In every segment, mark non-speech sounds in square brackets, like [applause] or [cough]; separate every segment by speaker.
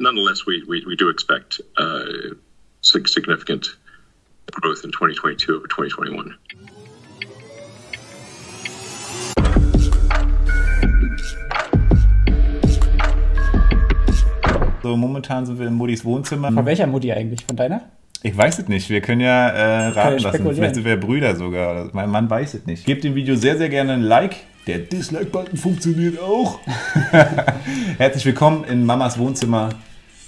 Speaker 1: nonetheless, we, we, we do expect uh, significant growth in 2022 over 2021.
Speaker 2: So, momentan sind wir in Muttis Wohnzimmer.
Speaker 3: Von welcher Mutti eigentlich? Von deiner?
Speaker 2: Ich weiß es nicht. Wir können ja äh, raten
Speaker 3: ja
Speaker 2: lassen. Vielleicht sind wir Brüder sogar. Mein Mann weiß es nicht. Gebt dem Video sehr, sehr gerne ein Like. Der Dislike-Button funktioniert auch. [laughs] Herzlich willkommen in Mamas Wohnzimmer.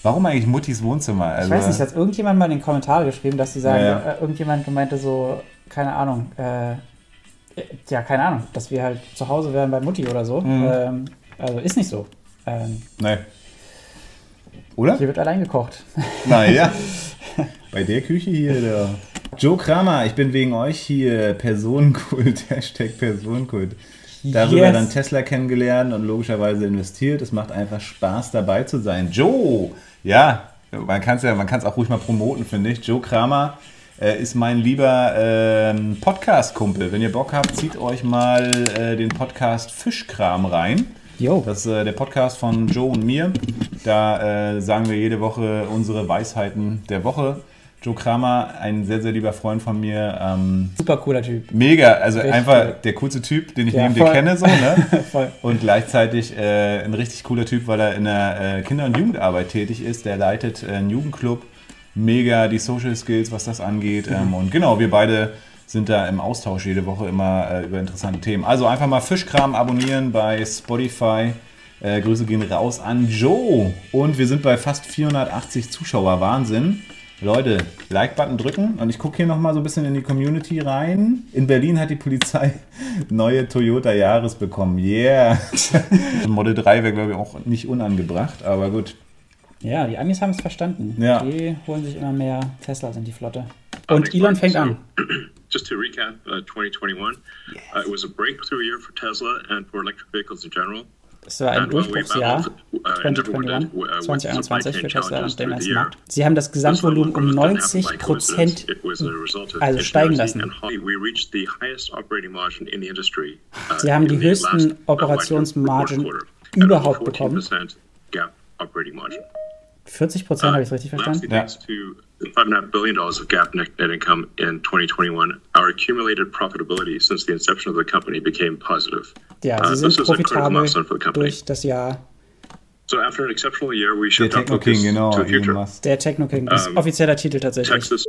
Speaker 2: Warum eigentlich Muttis Wohnzimmer?
Speaker 3: Also, ich weiß nicht, hat irgendjemand mal in den Kommentaren geschrieben, dass sie sagen,
Speaker 2: Ja, ja.
Speaker 3: äh, irgendjemand meinte so, keine Ahnung, äh, ja, keine Ahnung, dass wir halt zu Hause wären bei Mutti oder so.
Speaker 2: Mhm.
Speaker 3: Ähm, also ist nicht so. Ähm,
Speaker 2: Nee. Oder?
Speaker 3: hier wird allein gekocht.
Speaker 2: Naja. [laughs] Bei der Küche hier, da. Joe Kramer, ich bin wegen euch hier Personenkult, [laughs] Hashtag Personenkult. Darüber
Speaker 3: Yes.
Speaker 2: dann Tesla kennengelernt und logischerweise investiert. Es macht einfach Spaß dabei zu sein. Joe, ja, man kann es ja, man kann es auch ruhig mal promoten, finde ich. Joe Kramer äh, ist mein lieber ähm, Podcast-Kumpel. Wenn ihr Bock habt, zieht euch mal äh, den Podcast Fischkram rein.
Speaker 3: Jo.
Speaker 2: Das ist äh, der Podcast von Joe und mir. Da äh, sagen wir jede Woche unsere Weisheiten der Woche. Joe Kramer, ein sehr, sehr lieber Freund von mir. Ähm,
Speaker 3: Super cooler Typ.
Speaker 2: mega, also
Speaker 3: Richtig
Speaker 2: einfach
Speaker 3: cool.
Speaker 2: der coolste Typ, den ich
Speaker 3: Ja,
Speaker 2: neben dir
Speaker 3: voll.
Speaker 2: kenne. So, ne? [laughs]
Speaker 3: Voll.
Speaker 2: Und gleichzeitig äh, ein richtig cooler Typ, weil er in der äh, Kinder- und Jugendarbeit tätig ist. Der leitet äh, einen Jugendclub. Mega die Social Skills, was das angeht.
Speaker 3: Mhm. [laughs]
Speaker 2: Ähm, und genau, wir beide sind da im Austausch jede Woche immer äh, über interessante Themen. Also einfach mal Fischkram abonnieren bei Spotify. Äh, Grüße gehen raus an Joe. Und wir sind bei fast 480 Zuschauer. Wahnsinn. Leute, Like-Button drücken. Und ich gucke hier nochmal so ein bisschen in die Community rein. In Berlin hat die Polizei [laughs] neue Toyota Yaris bekommen. Yeah. [laughs] Model 3 wäre, glaube ich, auch nicht unangebracht. Aber gut.
Speaker 3: Ja, die Amis haben es verstanden.
Speaker 2: Ja.
Speaker 3: Die holen sich immer mehr Teslas in die Flotte. Und Elon fängt an. [clears throat]
Speaker 1: Just to recap, uh, 2021, uh, it was a breakthrough year for Tesla and for electric vehicles in general.
Speaker 3: Es war ein
Speaker 1: we
Speaker 3: Durchbruchsjahr
Speaker 1: battled, uh, and everyone
Speaker 3: 2021,
Speaker 1: did, uh, with supply
Speaker 3: 2021
Speaker 1: chain
Speaker 3: für Tesla und den ganzen Markt. Sie haben das Gesamtvolumen um
Speaker 1: This level of growth
Speaker 3: 90
Speaker 1: didn't happen by coincidence.
Speaker 3: Prozent
Speaker 1: of
Speaker 3: also steigen lassen.
Speaker 1: uh,
Speaker 3: Sie haben die höchsten
Speaker 1: uh,
Speaker 3: Operationsmargen überhaupt bekommen.
Speaker 1: 14% GAAP operating margin.
Speaker 3: 40 Prozent, habe ich es richtig verstanden?
Speaker 1: Lastly, thanks to $5.5 billion of GAAP net, net income in 2021, our accumulated profitability since the inception of the company became positive.
Speaker 3: Ja,
Speaker 1: Uh, this is a critical milestone for the company.
Speaker 3: durch das Jahr.
Speaker 1: So after an exceptional year, we
Speaker 2: Der
Speaker 1: shift our
Speaker 2: Techno King,
Speaker 1: focus
Speaker 2: genau.
Speaker 1: to the
Speaker 2: Elon
Speaker 1: future.
Speaker 2: Musk.
Speaker 3: Der Techno King, das ist
Speaker 1: Ähm,
Speaker 3: offizieller Titel tatsächlich.
Speaker 1: Texas.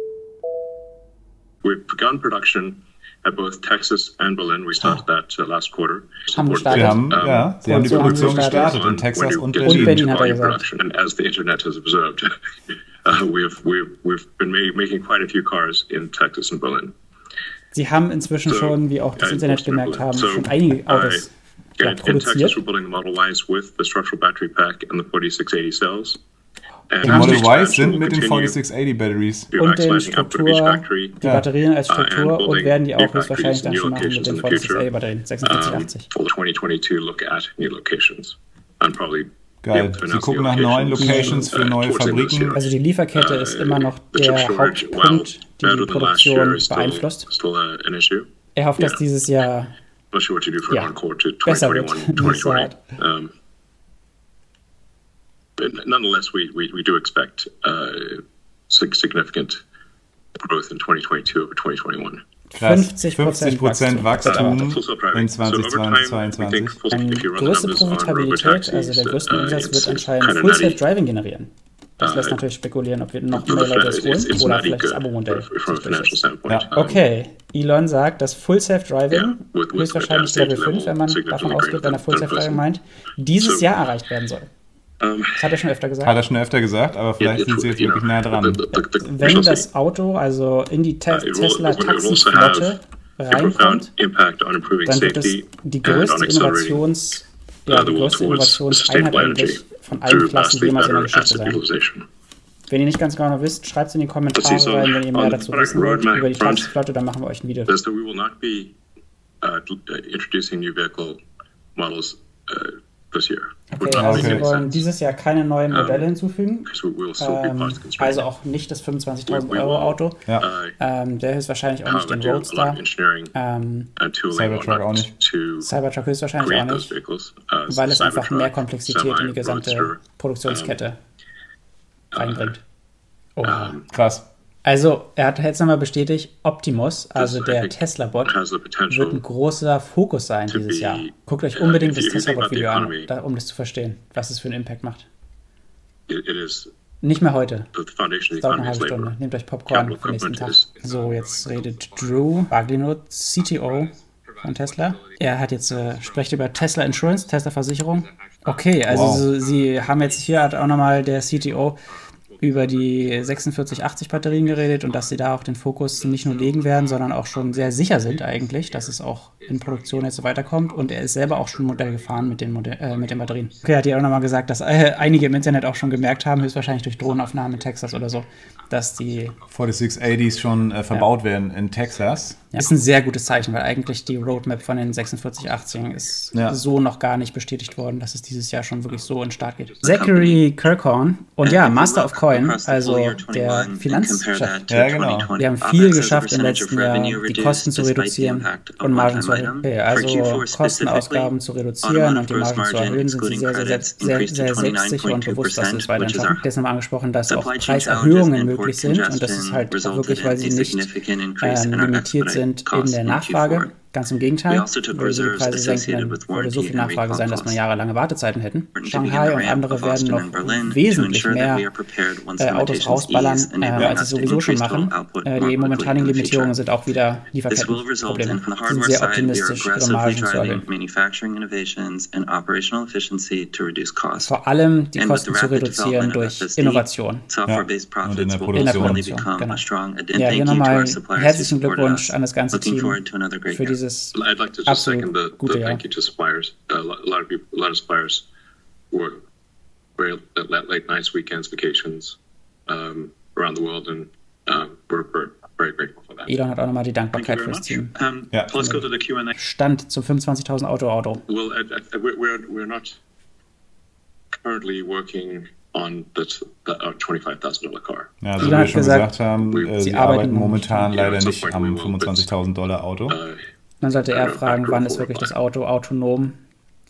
Speaker 1: We've begun production at both Texas and Berlin. We started that uh, last quarter.
Speaker 3: Haben
Speaker 1: Support-
Speaker 3: gestartet.
Speaker 2: Wir haben,
Speaker 1: Ähm,
Speaker 2: ja, sie haben die
Speaker 3: Produktion
Speaker 2: Produktion
Speaker 3: gestartet.
Speaker 2: gestartet in Texas
Speaker 1: When
Speaker 2: und Berlin.
Speaker 1: into
Speaker 3: Berlin, hat er gesagt.
Speaker 1: and as the internet has observed, [laughs] uh, we've, we've, we've been ma- making quite a few cars in Texas and Berlin.
Speaker 3: Sie haben inzwischen
Speaker 1: So,
Speaker 3: schon, wie auch das Internet gemerkt haben,
Speaker 1: So,
Speaker 3: schon einige Autos
Speaker 1: uh,
Speaker 3: ja,
Speaker 1: in, in Texas, we're building the Model Ys with the structural battery pack and the 4680 cells. And
Speaker 2: Die Model
Speaker 1: the
Speaker 2: Y
Speaker 1: expansion
Speaker 2: sind
Speaker 1: will
Speaker 2: mit den 4680 Batteries.
Speaker 1: we're
Speaker 3: Und den
Speaker 1: maximizing output of
Speaker 3: Struktur,
Speaker 1: factory.
Speaker 3: die Batterien als
Speaker 1: uh, and
Speaker 3: Struktur und
Speaker 1: building
Speaker 3: werden die
Speaker 1: new
Speaker 3: auch höchstwahrscheinlich
Speaker 1: factories
Speaker 3: dann
Speaker 1: in
Speaker 3: schon machen mit den
Speaker 1: in the future.
Speaker 3: 46A-Batterien,
Speaker 1: um, for 2022 look at new locations and probably be
Speaker 2: Geil. Sie gucken nach neuen
Speaker 1: locations,
Speaker 2: für
Speaker 1: uh,
Speaker 2: neue Fabriken.
Speaker 3: Also die Lieferkette ist immer noch der Hauptpunkt, die
Speaker 1: better
Speaker 3: die Produktion beeinflusst.
Speaker 1: still a, an issue.
Speaker 3: Er hofft, dass dieses Jahr Ja, besser wird.
Speaker 1: 2021,
Speaker 3: Nicht so
Speaker 1: 2020. But nonetheless, we, we, we do expect uh, sig- significant growth in 2022 over 2021.
Speaker 2: Krass.
Speaker 3: 50%
Speaker 2: 50%
Speaker 3: Wachstum.
Speaker 2: Wachstum
Speaker 1: self-driving.
Speaker 2: in
Speaker 1: So over time, we
Speaker 2: 2022.
Speaker 1: think full-
Speaker 3: eine größte Profitabilität, also
Speaker 1: robotaxis,
Speaker 3: der größte
Speaker 1: uh,
Speaker 3: Umsatz wird anscheinend Full
Speaker 1: nutty.
Speaker 3: Self-Driving generieren. Das
Speaker 1: Uh,
Speaker 3: lässt natürlich spekulieren, ob wir noch mehr Leute das holen oder vielleicht das Abo-Modell.
Speaker 2: Ja.
Speaker 3: Okay, Elon sagt, dass Full
Speaker 1: with- with
Speaker 3: höchstwahrscheinlich Level
Speaker 1: safety
Speaker 3: 5, wenn man davon ausgeht, wenn er Full
Speaker 1: greater than
Speaker 3: Self-Driving meint, dieses Jahr erreicht werden soll.
Speaker 1: Um,
Speaker 3: Das hat er schon öfter gesagt.
Speaker 2: Hat er schon öfter gesagt, aber vielleicht sind sie jetzt wirklich nah dran.
Speaker 3: Wenn das Auto also in die Tesla
Speaker 1: also
Speaker 3: Taxiflotte reinkommt,
Speaker 1: profound impact on improving
Speaker 3: dann wird es
Speaker 1: safety
Speaker 3: die größte Innovations, ja, die größte Innovationseinheit eigentlich von allen Klassen jemals in der Geschichte sein. Wenn ihr nicht ganz genau wisst, schreibt es in die Kommentare rein, wenn ihr mehr dazu wissen wollt über die Taxiflotte, dann machen wir euch ein Video.
Speaker 1: is that we will not be uh, introducing new vehicle models uh,
Speaker 3: Okay, also
Speaker 1: any
Speaker 3: wollen
Speaker 1: sense.
Speaker 3: dieses Jahr keine neuen Modelle hinzufügen.
Speaker 1: Because we will still be
Speaker 3: Ähm, also auch nicht das 25.000
Speaker 1: We- we
Speaker 3: Euro
Speaker 1: will,
Speaker 3: Auto.
Speaker 2: Ja.
Speaker 1: uh,
Speaker 3: Ähm, der ist wahrscheinlich auch nicht
Speaker 1: however,
Speaker 3: den Roadster. Ähm,
Speaker 1: tooling
Speaker 2: Cybertruck auch nicht.
Speaker 3: Cybertruck höchstwahrscheinlich auch nicht.
Speaker 1: Uh,
Speaker 3: weil es einfach mehr Komplexität in die gesamte Produktionskette reinbringt. Oh.
Speaker 2: Krass.
Speaker 3: Also, er hat jetzt nochmal bestätigt, Optimus, also der Tesla-Bot,
Speaker 1: the
Speaker 3: wird ein großer Fokus sein dieses Jahr. Guckt euch unbedingt das Tesla-Bot-Video an, um das zu verstehen, was es für einen Impact macht. Nicht mehr heute. Es dauert eine halbe Stunde. Nehmt euch Popcorn für den nächsten Tag. So, jetzt redet Drew Baglino, CTO von Tesla. Er hat jetzt, äh, spricht über Tesla Insurance, Tesla Versicherung. Okay, also
Speaker 2: Wow.
Speaker 3: sie haben jetzt hier hat auch nochmal der CTO über die 4680 Batterien geredet und dass sie da auch den Fokus nicht nur legen werden, sondern auch schon sehr sicher sind eigentlich, dass es auch in Produktion jetzt so weiterkommt. Und er ist selber auch schon Modell gefahren mit den, Modell, äh, mit den Batterien. Okay, er hat ja auch nochmal gesagt, dass äh, einige im Internet auch schon gemerkt haben, höchstwahrscheinlich durch Drohnenaufnahmen in Texas oder so, dass die
Speaker 2: 4680s schon äh, verbaut werden in Texas.
Speaker 3: ja. Ist ein sehr gutes Zeichen, weil eigentlich die Roadmap von den 4680 ist
Speaker 2: Ja.
Speaker 3: so noch gar nicht bestätigt worden, dass es dieses Jahr schon wirklich so in den Start geht. Zachary Kirkhorn und ja, Master of Coin, also der Finanzchef.
Speaker 2: Ja, genau.
Speaker 3: Wir haben viel geschafft im letzten Jahr, die Kosten zu reduzieren und Margen zu erhöhen. Okay, also Kostenausgaben zu reduzieren und die Margen zu erhöhen, sind sie sehr, sehr, sehr, sehr, sehr selbstsicher und bewusst, dass sie es weiterhin schaffen. Jetzt nochmal angesprochen, dass auch Preiserhöhungen möglich sind und das ist halt wirklich, weil sie nicht ähm, limitiert sind in der Nachfrage. Ganz im Gegenteil,
Speaker 2: also
Speaker 3: würde sie die Preise senken, dann würde so viel Nachfrage sein, dass man jahrelange Wartezeiten hätten. Shanghai und andere werden noch wesentlich mehr äh, Autos rausballern, äh, als sie sowieso schon machen. Äh, die momentanigen Limitierungen sind auch wieder Lieferkettenprobleme. sind sehr optimistisch, ihre Margen zu erhöhen. Vor allem die Kosten zu
Speaker 4: rapid
Speaker 3: reduzieren
Speaker 4: development of
Speaker 3: durch Innovation.
Speaker 2: Ja, und in der
Speaker 4: will
Speaker 3: In der Produktion, genau. Ja, hier
Speaker 4: thank you to
Speaker 3: nochmal
Speaker 4: our suppliers who
Speaker 3: herzlichen Glückwunsch an das ganze
Speaker 4: Looking
Speaker 3: Team
Speaker 4: forward to another great
Speaker 3: für
Speaker 4: year.
Speaker 3: Dieses
Speaker 1: I'd like to just second the, the
Speaker 3: Jahr.
Speaker 1: thank you to suppliers. A lot, a lot of people, a lot of suppliers work very late, late nights, weekends, vacations um, around the world, and um, we're, we're very grateful for that.
Speaker 3: Elon hat auch nochmal die
Speaker 1: Thank you
Speaker 3: Dankbarkeit
Speaker 1: very
Speaker 3: fürs. Team.
Speaker 1: Um,
Speaker 2: Yeah.
Speaker 1: Let's go to the Q&A.
Speaker 3: Stand zum 25.000 Auto Auto.
Speaker 1: Well, I, I, we're, we're, we're not currently working on the, the uh, $25,000 car.
Speaker 2: Ja, also wie
Speaker 3: Elon
Speaker 2: wir
Speaker 3: hat
Speaker 2: schon
Speaker 3: gesagt,
Speaker 2: gesagt haben, äh,
Speaker 3: sie
Speaker 2: sie
Speaker 3: arbeiten
Speaker 2: arbeiten momentan leider
Speaker 1: at some
Speaker 2: nicht am
Speaker 1: we will,
Speaker 2: 25.000 Dollar Auto.
Speaker 1: Uh,
Speaker 3: Dann sollte er fragen, wann ist wirklich das Auto autonom,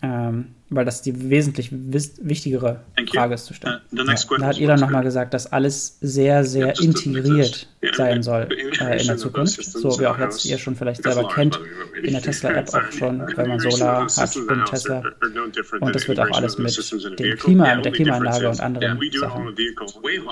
Speaker 3: ähm, weil das die wesentlich wichtigere. Frage ist zu
Speaker 1: uh,
Speaker 3: stellen.
Speaker 1: next
Speaker 3: Da hat Elon nochmal gesagt, dass alles sehr, sehr integriert sein soll äh, in der Zukunft. So wie auch jetzt ihr schon vielleicht selber kennt, in der Tesla-App [laughs] auch schon, wenn man Solar hat und Tesla. Und das wird auch alles mit dem. Klima, mit der Klimaanlage und anderen Sachen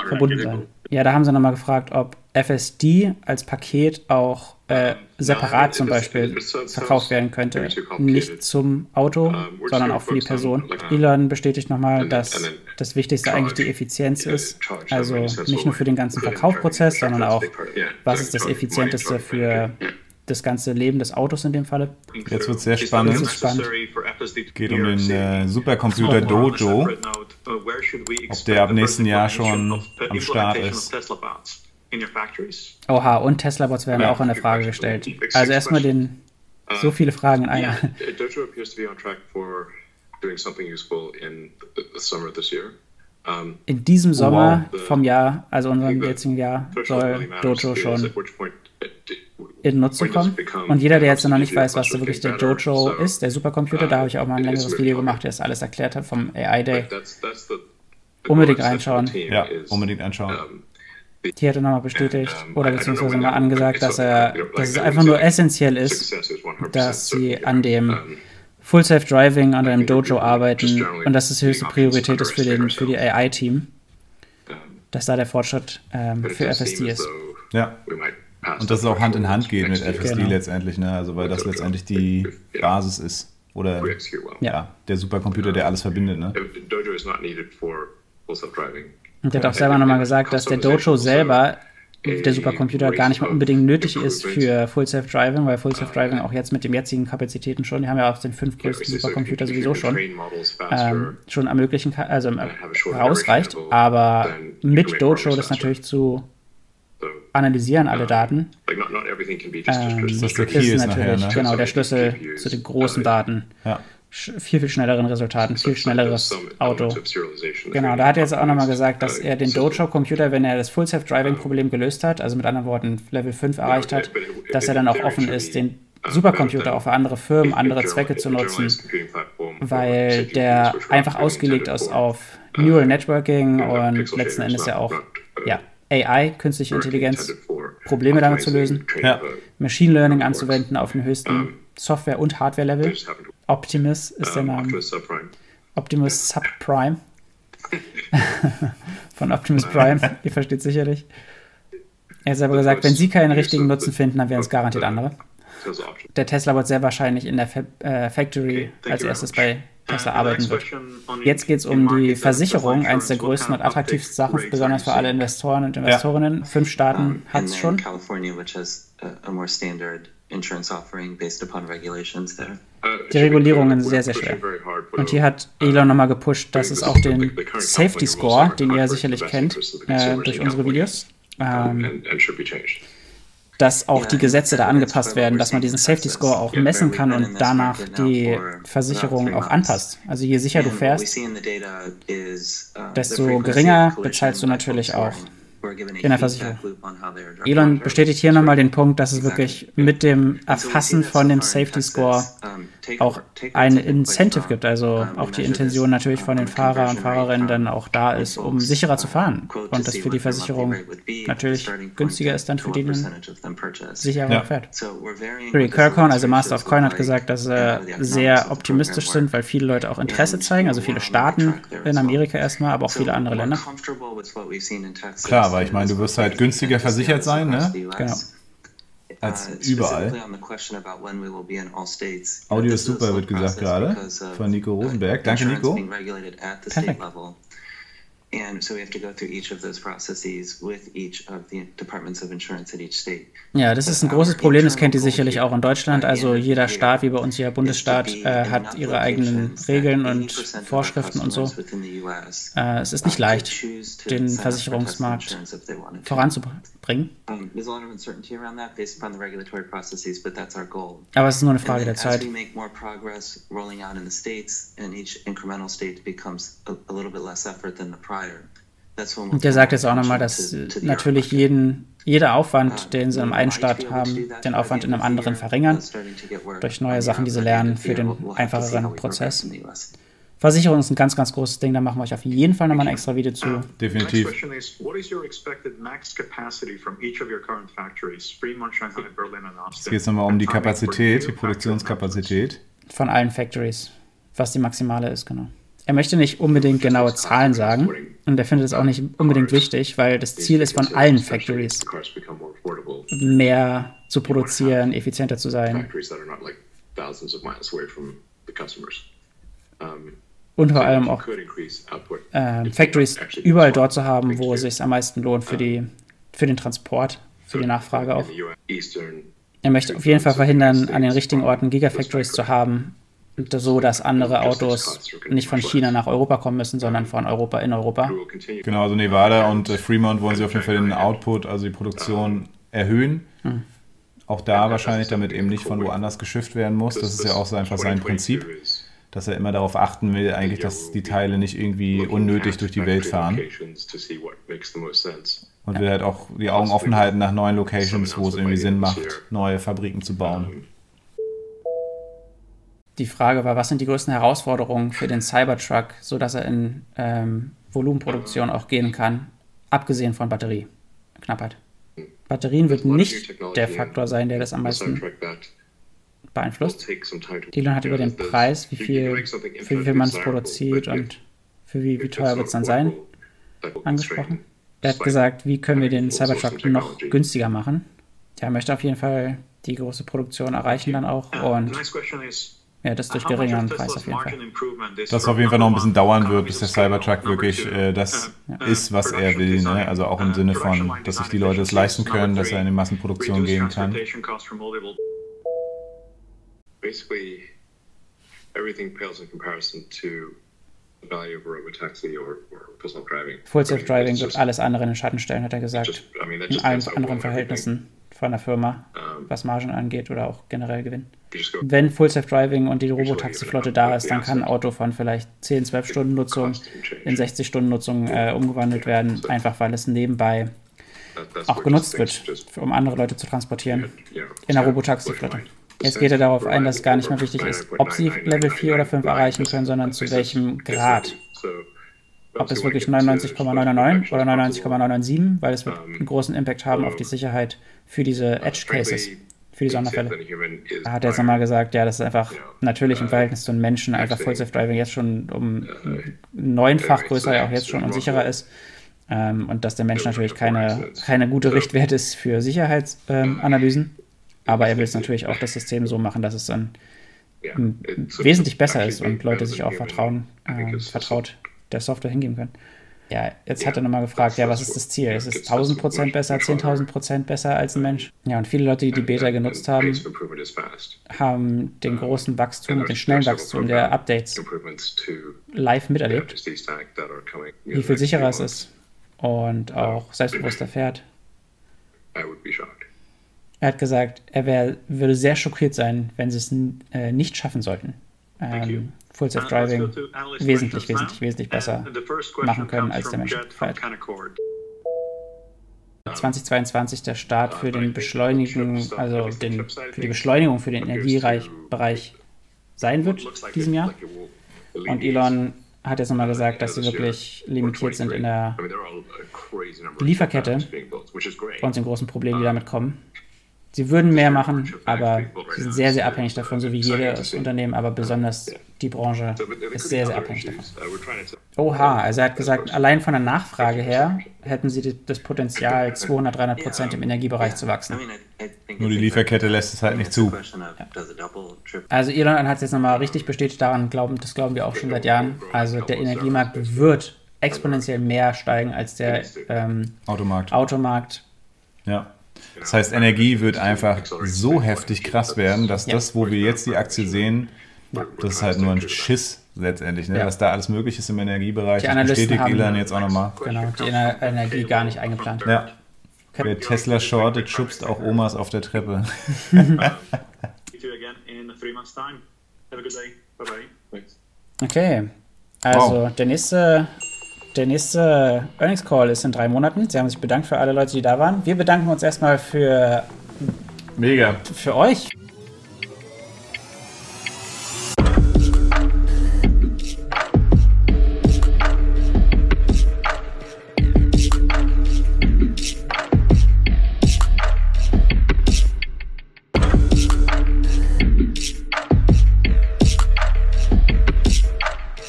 Speaker 3: verbunden sein. Ja, da haben sie nochmal gefragt, ob FSD als Paket auch äh, separat zum Beispiel verkauft werden könnte. Nicht zum Auto, sondern auch für die Person. Elon bestätigt nochmal, dass das Wichtigste eigentlich die Effizienz ist. Also nicht nur für den ganzen Verkaufsprozess, sondern auch, was ist das Effizienteste für das ganze Leben des Autos in dem Falle.
Speaker 2: Jetzt wird's sehr spannend.
Speaker 3: Spannend.
Speaker 2: Geht um den äh, Supercomputer Dojo, ob der ab nächsten Jahr schon am Start ist.
Speaker 3: Oha, und Tesla-Bots werden auch in der Frage gestellt. Also erstmal den so viele Fragen in einer.
Speaker 1: Yeah, Dojo appears to be on track for doing something useful in the, summer this year. Um,
Speaker 3: In diesem Sommer vom Jahr, also unserem jetzigen Jahr, soll Dojo schon in Nutzung kommen. Und jeder, der jetzt noch nicht weiß, was da wirklich der Dojo
Speaker 1: so,
Speaker 3: ist, der Supercomputer, da habe ich auch mal ein
Speaker 1: uh,
Speaker 3: längeres Video gemacht, der das alles erklärt hat vom AI Day. Unbedingt reinschauen.
Speaker 2: Ja, unbedingt anschauen.
Speaker 3: Hier hat er nochmal bestätigt
Speaker 1: um,
Speaker 3: oder beziehungsweise mal
Speaker 1: that-
Speaker 3: angesagt, dass er, dass es einfach nur essentiell ist,
Speaker 1: success is 100%
Speaker 3: dass sie an dem Full Self Driving an
Speaker 1: think
Speaker 3: Dojo arbeiten und dass es die höchste Priorität ist für, den, für die AI-Team, dass da der Fortschritt ähm, für FSD ist.
Speaker 2: Ja. Und dass es auch Hand in Hand geht mit. FSD
Speaker 3: Genau.
Speaker 2: letztendlich, ne? Also weil das letztendlich die Basis ist. Oder.
Speaker 3: Ja.
Speaker 2: ja, der Supercomputer, der alles verbindet, ne?
Speaker 1: Dojo is not needed for full self-driving.
Speaker 3: Und der hat auch selber nochmal gesagt, dass der Dojo selber, der Supercomputer, gar nicht mal unbedingt nötig ist für Full Self Driving, weil Full Self Driving auch jetzt mit den jetzigen Kapazitäten schon, die haben ja auch den fünf größten Supercomputer sowieso schon, ähm, schon ermöglichen kann, also rausreicht. Aber mit Dojo das natürlich zu analysieren, alle Daten, ähm,
Speaker 2: Das ist nachher,
Speaker 3: natürlich
Speaker 2: ne?
Speaker 3: genau der Schlüssel zu den großen Daten.
Speaker 2: Ja.
Speaker 3: Viel, viel schnelleren Resultaten, viel schnelleres Auto. Genau, da hat er jetzt auch nochmal gesagt, dass er den Dojo-Computer, wenn er das Full-Self-Driving-Problem gelöst hat, also mit anderen Worten Level 5 erreicht hat, dass er dann auch offen ist, den Supercomputer auch für andere Firmen, andere Zwecke zu nutzen, weil der einfach ausgelegt ist auf Neural Networking und letzten Endes ja auch ja, AI, künstliche Intelligenz, Probleme damit zu lösen,
Speaker 2: Ja.
Speaker 3: Machine Learning anzuwenden auf dem höchsten Software- und Hardware-Level. Optimus ist der Name.
Speaker 1: Optimus Subprime.
Speaker 3: Optimus [laughs] Subprime. [laughs] Von Optimus Prime, ihr versteht sicherlich. Er hat selber gesagt, wenn sie keinen richtigen Nutzen finden, dann wären es garantiert andere. Der Tesla wird sehr wahrscheinlich in der Fa äh, Factory als erstes bei Tesla arbeiten wird. Jetzt geht es um die Versicherung, eins der größten und attraktivsten Sachen, besonders für alle Investoren und Investorinnen. Fünf Staaten hat
Speaker 4: and
Speaker 3: es schon.
Speaker 4: Insurance offering based upon regulations there.
Speaker 3: Die Regulierungen sehr, sehr schwer. Und hier hat Elon nochmal gepusht, dass es auch den Safety Score, den ihr sicherlich kennt, äh, durch unsere Videos, ähm, dass auch die Gesetze da angepasst werden, dass man diesen Safety Score auch messen kann und danach die Versicherung auch anpasst. Also je sicher du fährst,
Speaker 4: uh, the
Speaker 3: desto geringer bezahlst du natürlich auch
Speaker 4: driving.
Speaker 3: Elon bestätigt hier nochmal den Punkt, dass es wirklich mit dem Erfassen von dem Safety Score auch ein Incentive gibt, also auch die Intention natürlich von den Fahrer und Fahrerinnen dann auch da ist, um sicherer zu fahren und das für die Versicherung natürlich günstiger ist dann für die, die sicherer
Speaker 2: Ja.
Speaker 3: fährt. Barry Kirkhorn, also Master of Coin, hat gesagt, dass sie sehr optimistisch sind, weil viele Leute auch Interesse zeigen, also viele Staaten in Amerika erstmal, aber auch viele andere Länder.
Speaker 4: Klar,
Speaker 2: aber ich meine, du wirst halt günstiger versichert sein, ne?
Speaker 3: Genau.
Speaker 2: Als überall. Audio ist super, wird gesagt gerade, von Nico Rosenberg. Danke, Nico.
Speaker 3: Perfekt.
Speaker 4: And so we have to go through each of those processes with each of the departments of insurance at each state.
Speaker 3: Ja, das ist ein großes Problem, das kennt ihr sicherlich auch in Deutschland. Also jeder Staat, wie bei uns jeder Bundesstaat, äh, hat ihre eigenen Regeln und Vorschriften und so. Äh, es ist nicht leicht, den Versicherungsmarkt voranzubringen. Aber es ist nur eine Frage der Zeit.
Speaker 4: progress rolling out in the states, and each incremental state becomes a, a little bit less effort than the
Speaker 3: Und der sagt jetzt auch nochmal, dass natürlich jeden, jeder Aufwand, den sie im
Speaker 4: we
Speaker 3: einen
Speaker 4: would like
Speaker 3: Staat haben, den Aufwand in einem anderen verringern, durch neue Sachen, die sie lernen für den einfacheren Prozess.
Speaker 4: in.
Speaker 3: Versicherung ist ein ganz, ganz großes Ding, da machen wir euch auf jeden Fall nochmal ein extra Video zu.
Speaker 2: Definitiv. Jetzt geht es nochmal um die Kapazität, die Produktionskapazität.
Speaker 3: Von allen Factories, was die maximale ist, genau. Er möchte nicht unbedingt genaue Zahlen sagen und er findet es auch nicht unbedingt wichtig, weil das Ziel ist von allen Factories, mehr zu produzieren, effizienter zu sein. Und vor allem auch
Speaker 1: you
Speaker 3: Factories überall dort zu haben, wo es sich am meisten lohnt für, die, für den Transport, für die Nachfrage auch. Er möchte auf jeden Fall verhindern, an den richtigen Orten Gigafactories zu haben, so dass andere Autos nicht von China nach Europa kommen müssen, sondern von Europa in Europa.
Speaker 2: Genau, also Nevada und äh, Fremont wollen sie auf jeden Fall den Output, also die Produktion erhöhen. Auch da wahrscheinlich, damit eben nicht von woanders geschifft werden muss. Das ist ja auch so einfach sein Prinzip, dass er immer darauf achten will, eigentlich, dass die Teile nicht irgendwie unnötig durch die Welt fahren. Und will halt auch die Augen offen halten nach neuen Locations, wo es irgendwie Sinn macht, neue Fabriken zu bauen.
Speaker 3: Die Frage war, was sind die größten Herausforderungen für den Cybertruck, sodass er in ähm, Volumenproduktion auch gehen kann, abgesehen von Batterieknappheit. Batterien wird nicht der Faktor sein, der das am meisten beeinflusst. Elon hat über den Preis, wie viel, für wie viel man es produziert und für wie, wie teuer wird es dann sein, angesprochen. Er hat gesagt, wie können wir den Cybertruck noch günstiger machen. Er möchte auf jeden Fall die große Produktion erreichen dann auch
Speaker 5: Uh,
Speaker 3: und ja, das durch geringeren Preis auf jeden Fall.
Speaker 2: Das auf jeden Fall noch ein bisschen dauern wird, bis der Cybertruck wirklich äh, das
Speaker 5: uh,
Speaker 2: ist, was er will. Ne? Also auch im
Speaker 5: uh,
Speaker 2: Sinne von, dass sich die Leute es leisten können, dass er in die Massenproduktion gehen kann.
Speaker 1: Basically, everything pales in comparison to driving.
Speaker 3: Full Self-Driving
Speaker 1: it's
Speaker 3: wird alles andere in den Schatten stellen, hat er gesagt. In allen anderen. Verhältnissen von der Firma,
Speaker 1: Um,
Speaker 3: was Margen angeht oder auch generell Gewinn. Wenn Full Self-Driving und die Robotaxi-Flotte da ist, dann kann ein Auto von vielleicht 10, 12 Stunden Nutzung in 60 Stunden Nutzung äh, umgewandelt werden, einfach weil es nebenbei auch genutzt wird, um andere Leute zu transportieren. in der Robotaxi-Flotte. Jetzt geht er darauf ein, dass es gar nicht mehr wichtig ist, ob sie Level 4 oder 5 erreichen können, sondern zu welchem Grad. Ob es wirklich 99,99 oder 99,997, weil es wird einen großen Impact haben auf die Sicherheit für diese Edge Cases, für die Sonderfälle. Da hat er jetzt nochmal gesagt, ja, das ist einfach natürlich im Verhältnis zu einem Menschen einfach Full Self Driving jetzt schon um neunfach größer, ja auch jetzt schon und sicherer ist. Ähm, und dass der Mensch natürlich keine, keine gute Richtwert ist für Sicherheitsanalysen. Aber er will es natürlich auch das System so machen, dass es dann wesentlich besser ist und Leute sich auch vertrauen, äh, vertraut der Software hingeben können. Ja, jetzt hat er nochmal gefragt, ja, was ist das Ziel? Ist es 1000% besser, 10.000% besser als ein Mensch? Ja, und viele Leute, die die Beta genutzt haben, haben den großen Wachstum und den schnellen Wachstum der Updates live miterlebt. Wie viel sicherer es ist und auch selbstbewusster fährt. Er hat gesagt, er wär, würde sehr schockiert sein, wenn sie es äh, nicht schaffen sollten. Ähm, Full Self Driving wesentlich, wesentlich, wesentlich besser machen können als der Mensch fährt. 2022 der Start für den Beschleunigung, also den, für die Beschleunigung für den Energiebereich sein wird diesem Jahr. Und Elon hat jetzt nochmal gesagt, dass sie wirklich limitiert sind in der Lieferkette und den großen Problemen, die damit kommen. Sie würden mehr machen, aber sie sind sehr, sehr abhängig davon, so wie jedes Unternehmen, aber besonders die Branche ist sehr, sehr abhängig davon. Oha, also er hat gesagt, allein von der Nachfrage her hätten sie das Potenzial, 200, 300 Prozent im Energiebereich zu wachsen.
Speaker 2: Nur die Lieferkette lässt es halt nicht zu.
Speaker 3: Ja. Also Elon hat es jetzt nochmal richtig bestätigt daran, glauben, das glauben wir auch schon seit Jahren. Also der Energiemarkt wird exponentiell mehr steigen als der ähm,
Speaker 2: Automarkt.
Speaker 3: Automarkt.
Speaker 2: Ja. Das heißt, Energie wird einfach so heftig krass werden, dass das, wo wir jetzt die Aktie sehen, das ist halt nur ein Schiss letztendlich, ne?
Speaker 3: Ja.
Speaker 2: was da alles möglich ist im Energiebereich.
Speaker 3: Die
Speaker 2: Das
Speaker 3: Analysten
Speaker 2: bestätigt
Speaker 3: haben-
Speaker 2: Elon jetzt auch nochmal.
Speaker 3: Genau, die Ener Energie gar nicht eingeplant.
Speaker 2: Ja. Wer Tesla shortet, schubst auch Omas auf der Treppe. [laughs]
Speaker 5: Meet you again in three months' time. Have a good day. Bye bye.
Speaker 3: Okay, also der nächste, der nächste Earnings Call ist in drei Monaten. Sie haben sich bedankt für alle Leute, die da waren. Wir bedanken uns erstmal für,
Speaker 2: Mega.
Speaker 3: für euch.